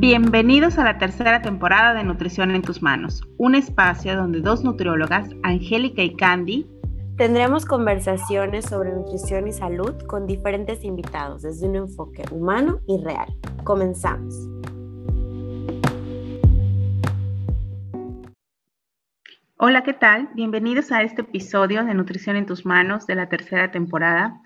Bienvenidos a la tercera temporada de Nutrición en tus manos, un espacio donde dos nutriólogas, Angélica y Candy, tendremos conversaciones sobre nutrición y salud con diferentes invitados desde un enfoque humano y real. Comenzamos. Hola, ¿qué tal? Bienvenidos a este episodio de Nutrición en tus manos de la tercera temporada.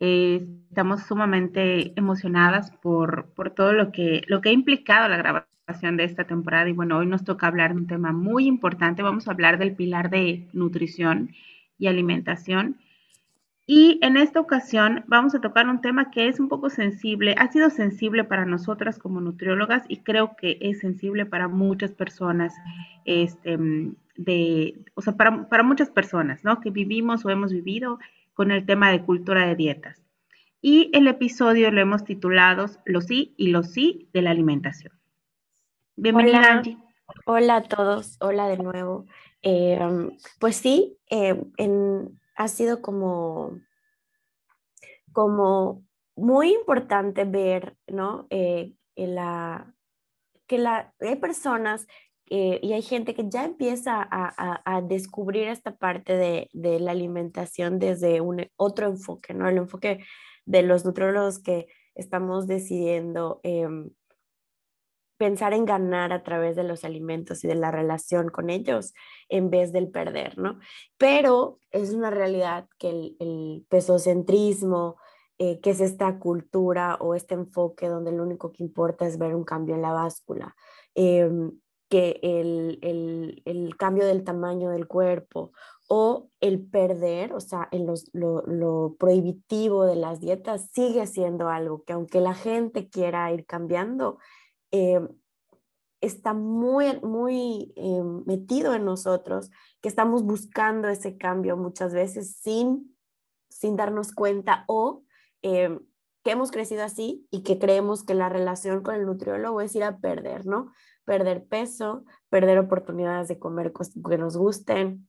Eh, estamos sumamente emocionadas por, por todo lo que, lo que ha implicado la grabación de esta temporada y bueno, hoy nos toca hablar de un tema muy importante. Vamos a hablar del pilar de nutrición y alimentación. Y en esta ocasión vamos a tocar un tema que es un poco sensible, ha sido sensible para nosotras como nutriólogas y creo que es sensible para muchas personas este, de, o sea, para, para muchas personas, ¿no? Que vivimos o hemos vivido con el tema de cultura de dietas. Y el episodio lo hemos titulado Los sí y los sí de la alimentación. Bienvenida, hola, Angie. Hola a todos, hola de nuevo. Eh, pues sí, eh, en, ha sido como, como muy importante ver, ¿no? Eh, la, que la, hay personas eh, y hay gente que ya empieza a, descubrir esta parte de, la alimentación desde un, otro enfoque, ¿no? El enfoque de los nutriólogos que estamos decidiendo em, pensar en ganar a través de los alimentos y de la relación con ellos en vez del perder, ¿no? Pero es una realidad que el, el pesocentrismo, eh, que es esta cultura o este enfoque donde lo único que importa es ver un cambio en la báscula. Em, que el, cambio del tamaño del cuerpo o el perder, o sea, en lo, prohibitivo de las dietas sigue siendo algo que aunque la gente quiera ir cambiando, eh, está muy, muy eh, metido en nosotros, que estamos buscando ese cambio muchas veces sin, sin darnos cuenta o eh, que hemos crecido así y que creemos que la relación con el nutriólogo es ir a perder, ¿no? Perder peso, perder oportunidades de comer que nos gusten,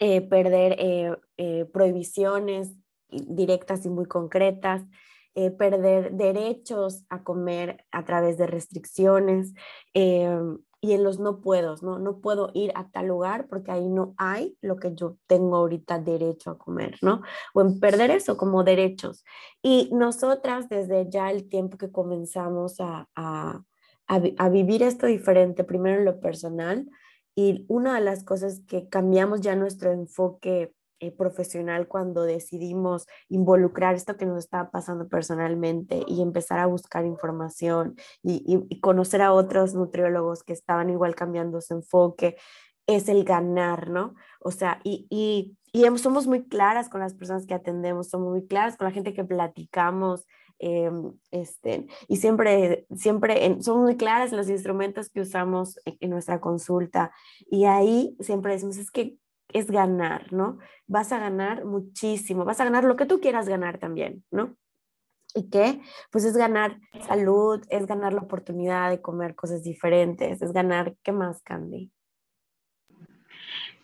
eh, perder eh, eh, prohibiciones directas y muy concretas, perder derechos a comer a través de restricciones y en los no puedo, ¿no? No puedo ir a tal lugar porque ahí no hay lo que yo tengo ahorita derecho a comer, ¿no? O en perder eso como derechos. Y nosotras desde ya el tiempo que comenzamos a, vivir esto diferente, primero en lo personal. Y una de las cosas que cambiamos ya nuestro enfoque eh, profesional cuando decidimos involucrar esto que nos estaba pasando personalmente y empezar a buscar información y, conocer a otros nutriólogos que estaban igual cambiando su enfoque, es el ganar, ¿no? O sea, y, y, y somos muy claras con las personas que atendemos, somos muy claras con la gente que platicamos, Em, este, y siempre, siempre son muy claras los instrumentos que usamos en, nuestra consulta y ahí siempre decimos, es que es ganar, ¿no? Vas a ganar muchísimo, vas a ganar lo que tú quieras ganar también, ¿no? ¿Y qué? Pues es ganar salud, es ganar la oportunidad de comer cosas diferentes, es ganar, ¿qué más, Candy?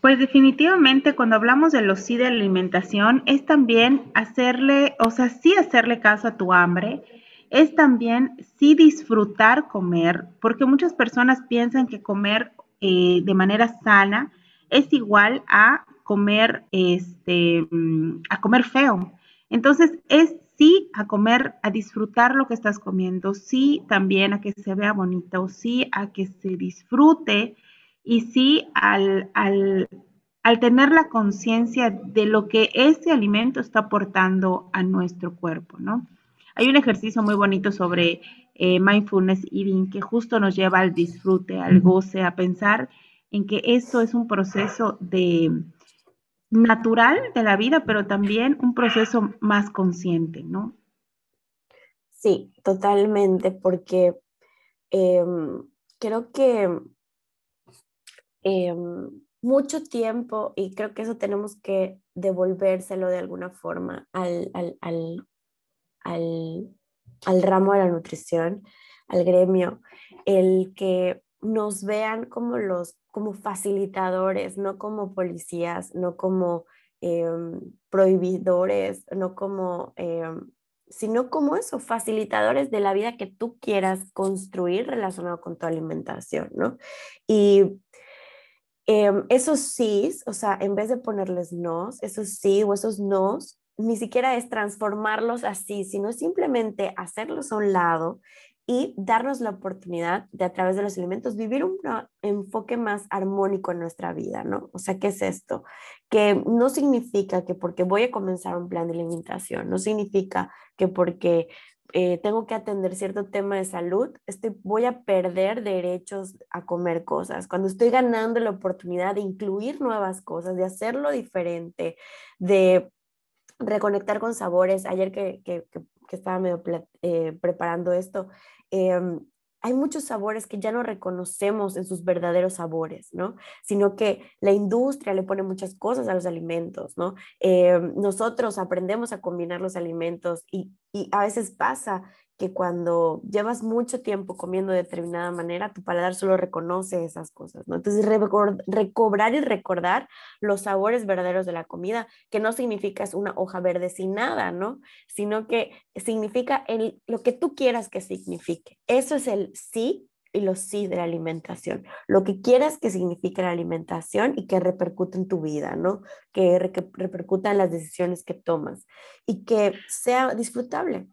Pues definitivamente cuando hablamos de los sí de alimentación es también hacerle, o sea, sí hacerle caso a tu hambre, es también sí disfrutar comer, porque muchas personas piensan que comer eh, de manera sana es igual a comer, este, mm, a comer feo. Entonces es sí a comer, a disfrutar lo que estás comiendo, sí también a que se vea bonito, sí a que se disfrute y sí al, al, tener la conciencia de lo que ese alimento está aportando a nuestro cuerpo, ¿no? Hay un ejercicio muy bonito sobre eh, mindfulness eating que justo nos lleva al disfrute, al goce, a pensar en que esto es un proceso de natural de la vida, pero también un proceso más consciente, ¿no? Sí, totalmente, porque em, creo que Em, mucho tiempo y creo que eso tenemos que devolvérselo de alguna forma al, al, al, al, ramo de la nutrición, al gremio, el que nos vean como los como facilitadores, no como policías, no como em, prohibidores, no como em, sino como eso, facilitadores de la vida que tú quieras construir relacionado con tu alimentación, ¿no? Y em, esos sí, o sea, en vez de ponerles nos, esos sí o esos nos, ni siquiera es transformarlos así, sino simplemente hacerlos a un lado y darnos la oportunidad de a través de los alimentos vivir un enfoque más armónico en nuestra vida, ¿no? O sea, ¿qué es esto? Que no significa que porque voy a comenzar un plan de alimentación, no significa que porque eh, tengo que atender cierto tema de salud, estoy, voy a perder derechos a comer cosas. Cuando estoy ganando la oportunidad de incluir nuevas cosas, de hacerlo diferente, de reconectar con sabores. Ayer que, que, que estaba medio eh, preparando esto, Em, hay muchos sabores que ya no reconocemos en sus verdaderos sabores, ¿no? Sino que la industria le pone muchas cosas a los alimentos, ¿no? Em, nosotros aprendemos a combinar los alimentos y, y a veces pasa que cuando llevas mucho tiempo comiendo de determinada manera, tu paladar solo reconoce esas cosas, ¿no? Entonces, recobrar y recordar los sabores verdaderos de la comida, que no significa es una hoja verde sin nada, ¿no? Sino que significa el, lo que tú quieras que signifique. Eso es el sí y los sí de la alimentación. Lo que quieras que signifique la alimentación y que repercute en tu vida, ¿no? Que, repercuta en las decisiones que tomas y que sea disfrutable.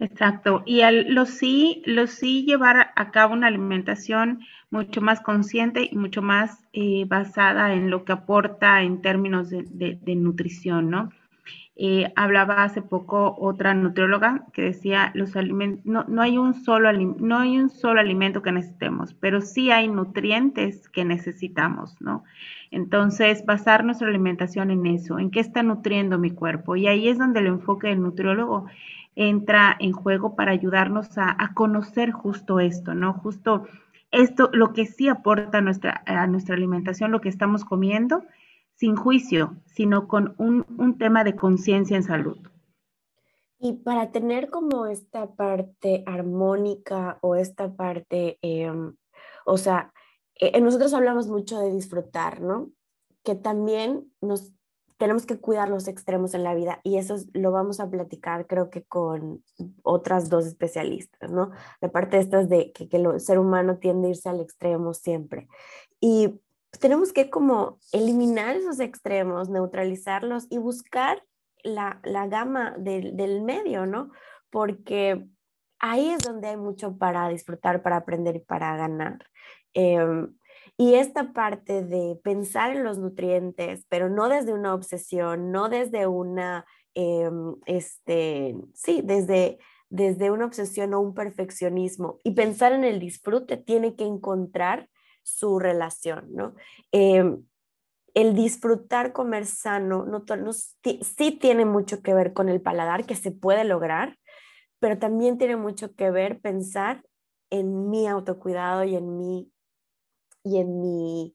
Exacto. Y al, lo sí, lo sí llevar a cabo una alimentación mucho más consciente y mucho más eh, basada en lo que aporta en términos de, nutrición, ¿no? Eh, hablaba hace poco otra nutrióloga que decía los alimentos no, no, hay un solo no hay un solo alimento que necesitemos, pero sí hay nutrientes que necesitamos, ¿no? Entonces, basar nuestra alimentación en eso, en qué está nutriendo mi cuerpo. Y ahí es donde el enfoque del nutriólogo entra en juego para ayudarnos a, conocer justo esto, ¿no? Justo esto, lo que sí aporta a nuestra, a nuestra alimentación, lo que estamos comiendo, sin juicio, sino con un, tema de conciencia en salud. Y para tener como esta parte armónica o esta parte, em, o sea, eh, nosotros hablamos mucho de disfrutar, ¿no? Que también nos tenemos que cuidar los extremos en la vida y eso lo vamos a platicar creo que con otras dos especialistas, ¿no? La parte de estas de que, el ser humano tiende a irse al extremo siempre. Y tenemos que como eliminar esos extremos, neutralizarlos y buscar la, la gama del, del medio, ¿no? Porque ahí es donde hay mucho para disfrutar, para aprender y para ganar. Eh, y esta parte de pensar en los nutrientes, pero no desde una obsesión, no desde una, em, este, sí, desde, desde una obsesión o un perfeccionismo. Y pensar en el disfrute tiene que encontrar su relación, ¿no? Em, el disfrutar comer sano no, no, sí tiene mucho que ver con el paladar, que se puede lograr, pero también tiene mucho que ver pensar en mi autocuidado y en mi y en mi,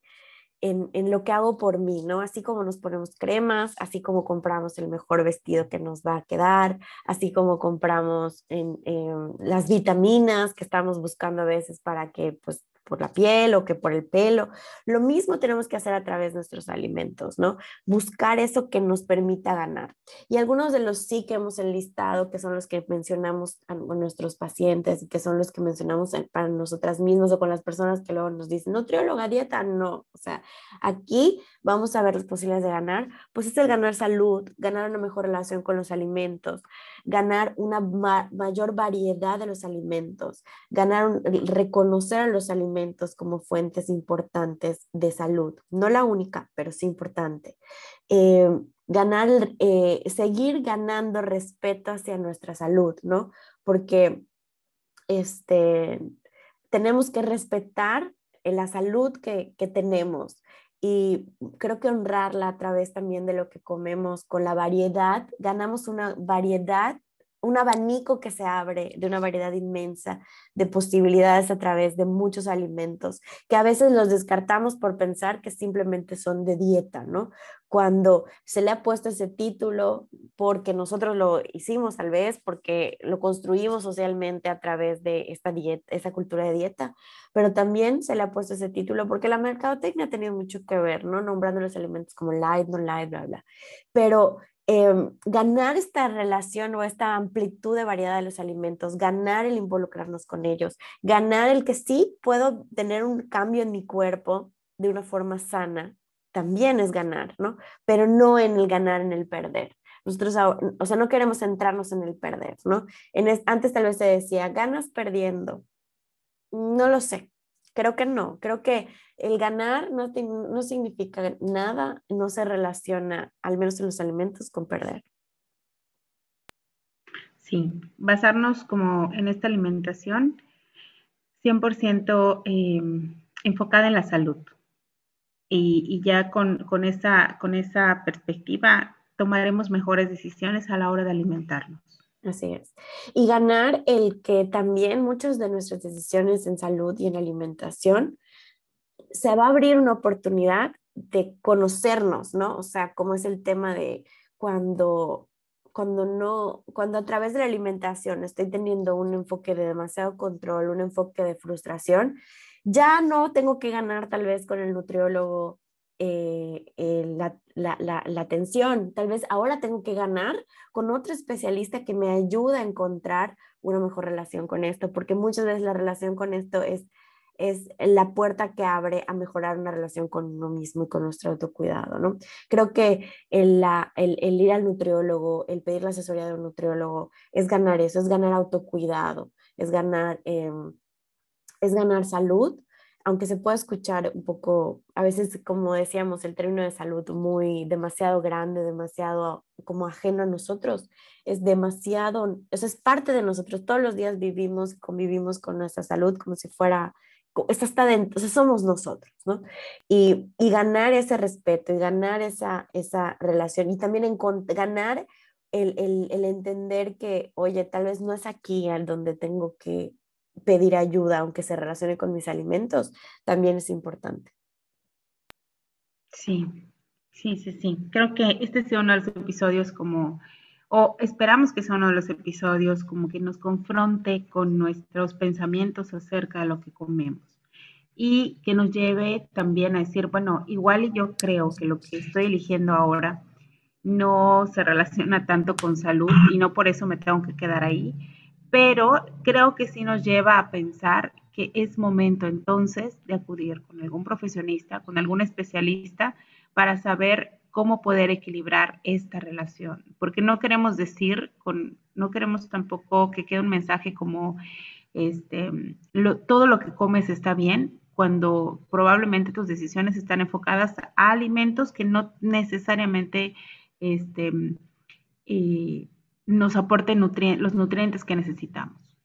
en, en, lo que hago por mí, ¿no? Así como nos ponemos cremas, así como compramos el mejor vestido que nos va a quedar, así como compramos en, en las vitaminas que estamos buscando a veces para que pues por la piel o que por el pelo. Lo mismo tenemos que hacer a través de nuestros alimentos, ¿no? Buscar eso que nos permita ganar. Y algunos de los sí que hemos enlistado, que son los que mencionamos a nuestros pacientes y que son los que mencionamos para nosotras mismas o con las personas que luego nos dicen, nutrióloga, dieta, no. O sea, aquí vamos a ver las posibilidades de ganar, pues es el ganar salud, ganar una mejor relación con los alimentos, ganar una mayor variedad de los alimentos, ganar, reconocer a los alimentos como fuentes importantes de salud. No la única, pero sí importante. Eh, ganar, eh, seguir ganando respeto hacia nuestra salud, ¿no? Porque este, tenemos que respetar la salud que, que tenemos y creo que honrarla a través también de lo que comemos con la variedad, ganamos una variedad un abanico que se abre de una variedad inmensa de posibilidades a través de muchos alimentos, que a veces los descartamos por pensar que simplemente son de dieta, ¿no? Cuando se le ha puesto ese título porque nosotros lo hicimos tal vez, porque lo construimos socialmente a través de esta dieta, esa cultura de dieta, pero también se le ha puesto ese título porque la mercadotecnia ha tenido mucho que ver, ¿no? Nombrando los alimentos como light, no light, bla, bla. Pero Em, ganar esta relación o esta amplitud de variedad de los alimentos, ganar el involucrarnos con ellos, ganar el que sí puedo tener un cambio en mi cuerpo de una forma sana, también es ganar, ¿no? Pero no en el ganar, en el perder. Nosotros, o sea, no queremos centrarnos en el perder, ¿no? En antes tal vez se decía, ganas perdiendo. No lo sé, creo que no, creo que el ganar no, no significa nada, no se relaciona, al menos en los alimentos, con perder. Sí, basarnos como en esta alimentación 100% em, enfocada en la salud. Y, ya con, con, esa, con esa perspectiva tomaremos mejores decisiones a la hora de alimentarnos. Así es. Y ganar el que también muchas de nuestras decisiones en salud y en alimentación se va a abrir una oportunidad de conocernos, ¿no? O sea, como es el tema de cuando cuando no, cuando a través de la alimentación estoy teniendo un enfoque de demasiado control, un enfoque de frustración, ya no tengo que ganar tal vez con el nutriólogo eh, la, la, la, atención. Tal vez ahora tengo que ganar con otro especialista que me ayude a encontrar una mejor relación con esto, porque muchas veces la relación con esto es, es la puerta que abre a mejorar una relación con uno mismo y con nuestro autocuidado, ¿no? Creo que el, el, el ir al nutriólogo, el pedir la asesoría de un nutriólogo, es ganar eso, es ganar autocuidado, es ganar, em, es ganar salud aunque se pueda escuchar un poco, a veces como decíamos, el término de salud muy demasiado grande, demasiado como ajeno a nosotros, es demasiado, eso es parte de nosotros, todos los días vivimos, convivimos con nuestra salud como si fuera, está está dentro, o somos nosotros, ¿no? Y, y ganar ese respeto y ganar esa, esa relación y también en, ganar el, el, el entender que, oye, tal vez no es aquí al donde tengo que pedir ayuda, aunque se relacione con mis alimentos, también es importante. Sí, sí, sí, sí. Creo que este sea uno de los episodios como, o esperamos que sea uno de los episodios como que nos confronte con nuestros pensamientos acerca de lo que comemos y que nos lleve también a decir, bueno, igual yo creo que lo que estoy eligiendo ahora no se relaciona tanto con salud y no por eso me tengo que quedar ahí pero creo que sí nos lleva a pensar que es momento entonces de acudir con algún profesionista, con algún especialista para saber cómo poder equilibrar esta relación, porque no queremos decir, con, no queremos tampoco que quede un mensaje como este, todo lo que comes está bien, cuando probablemente tus decisiones están enfocadas a alimentos que no necesariamente este, eh, nos aporte los nutrientes que necesitamos.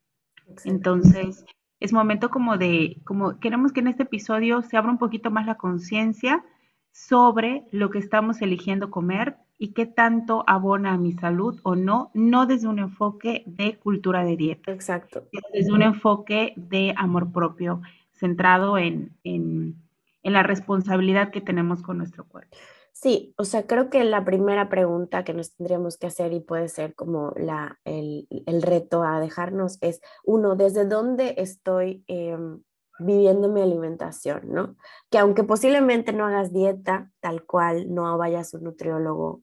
Entonces, es momento como de, como queremos que en este episodio se abra un poquito más la conciencia sobre lo que estamos eligiendo comer y qué tanto abona a mi salud o no, no desde un enfoque de cultura de dieta. Exacto. Desde un enfoque de amor propio, centrado en, en, en la responsabilidad que tenemos con nuestro cuerpo. Sí, o sea, creo que la primera pregunta que nos tendríamos que hacer y puede ser como la, el, reto a dejarnos es, uno, ¿desde dónde estoy em, viviendo mi alimentación? ¿no? Que aunque posiblemente no hagas dieta tal cual, no vayas a un nutriólogo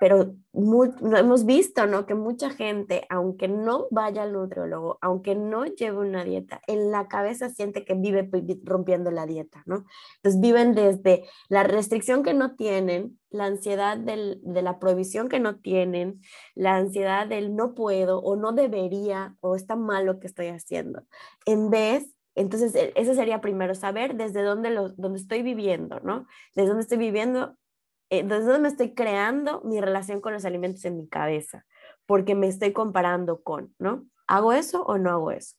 pero hemos visto, ¿no? Que mucha gente, aunque no vaya al nutriólogo, aunque no lleve una dieta, en la cabeza siente que vive rompiendo la dieta, ¿no? Entonces viven desde la restricción que no tienen, la ansiedad de la prohibición que no tienen, la ansiedad del no puedo o no debería o está mal lo que estoy haciendo. En vez entonces, e, eso sería primero saber desde dónde, lo, dónde estoy viviendo, ¿no? Desde dónde estoy viviendo entonces, ¿dónde me estoy creando mi relación con los alimentos en mi cabeza? Porque me estoy comparando con, ¿no? ¿Hago eso o no hago eso?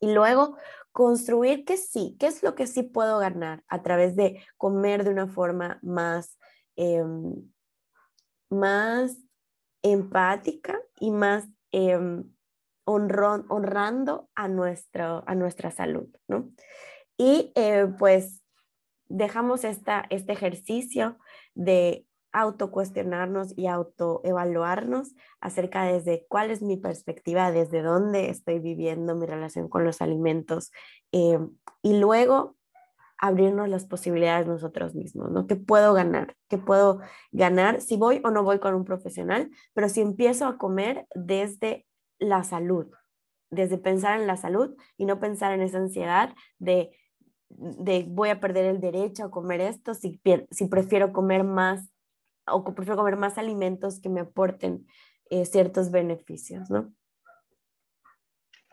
Y luego, construir que sí, qué es lo que sí puedo ganar a través de comer de una forma más, em, más empática y más em, honrando a, a nuestra salud, ¿no? Y eh, pues dejamos esta, este ejercicio de autocuestionarnos y autoevaluarnos acerca desde cuál es mi perspectiva, desde dónde estoy viviendo mi relación con los alimentos. Eh, y luego abrirnos las posibilidades nosotros mismos, ¿no? ¿Qué puedo ganar? ¿Qué puedo ganar si voy o no voy con un profesional? Pero si empiezo a comer desde la salud, desde pensar en la salud y no pensar en esa ansiedad de, de voy a perder el derecho a comer esto si, si prefiero comer más o prefiero comer más alimentos que me aporten eh, ciertos beneficios, ¿no?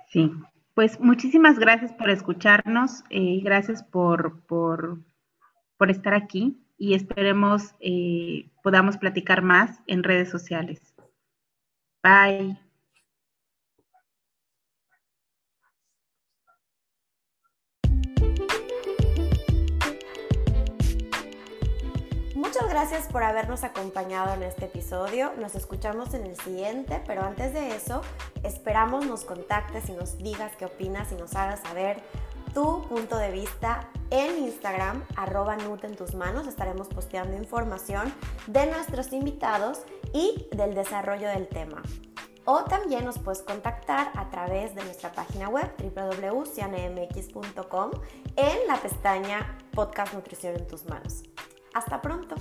Sí, pues muchísimas gracias por escucharnos, y eh, gracias por, por, por, estar aquí y esperemos eh, podamos platicar más en redes sociales. Bye. Muchas gracias por habernos acompañado en este episodio. Nos escuchamos en el siguiente, pero antes de eso, esperamos nos contactes y nos digas qué opinas y nos hagas saber tu punto de vista en Instagram, arroba Nut en tus manos. Estaremos posteando información de nuestros invitados y del desarrollo del tema. O también nos puedes contactar a través de nuestra página web www.cianemx.com en la pestaña Podcast Nutrición en tus manos. Hasta pronto.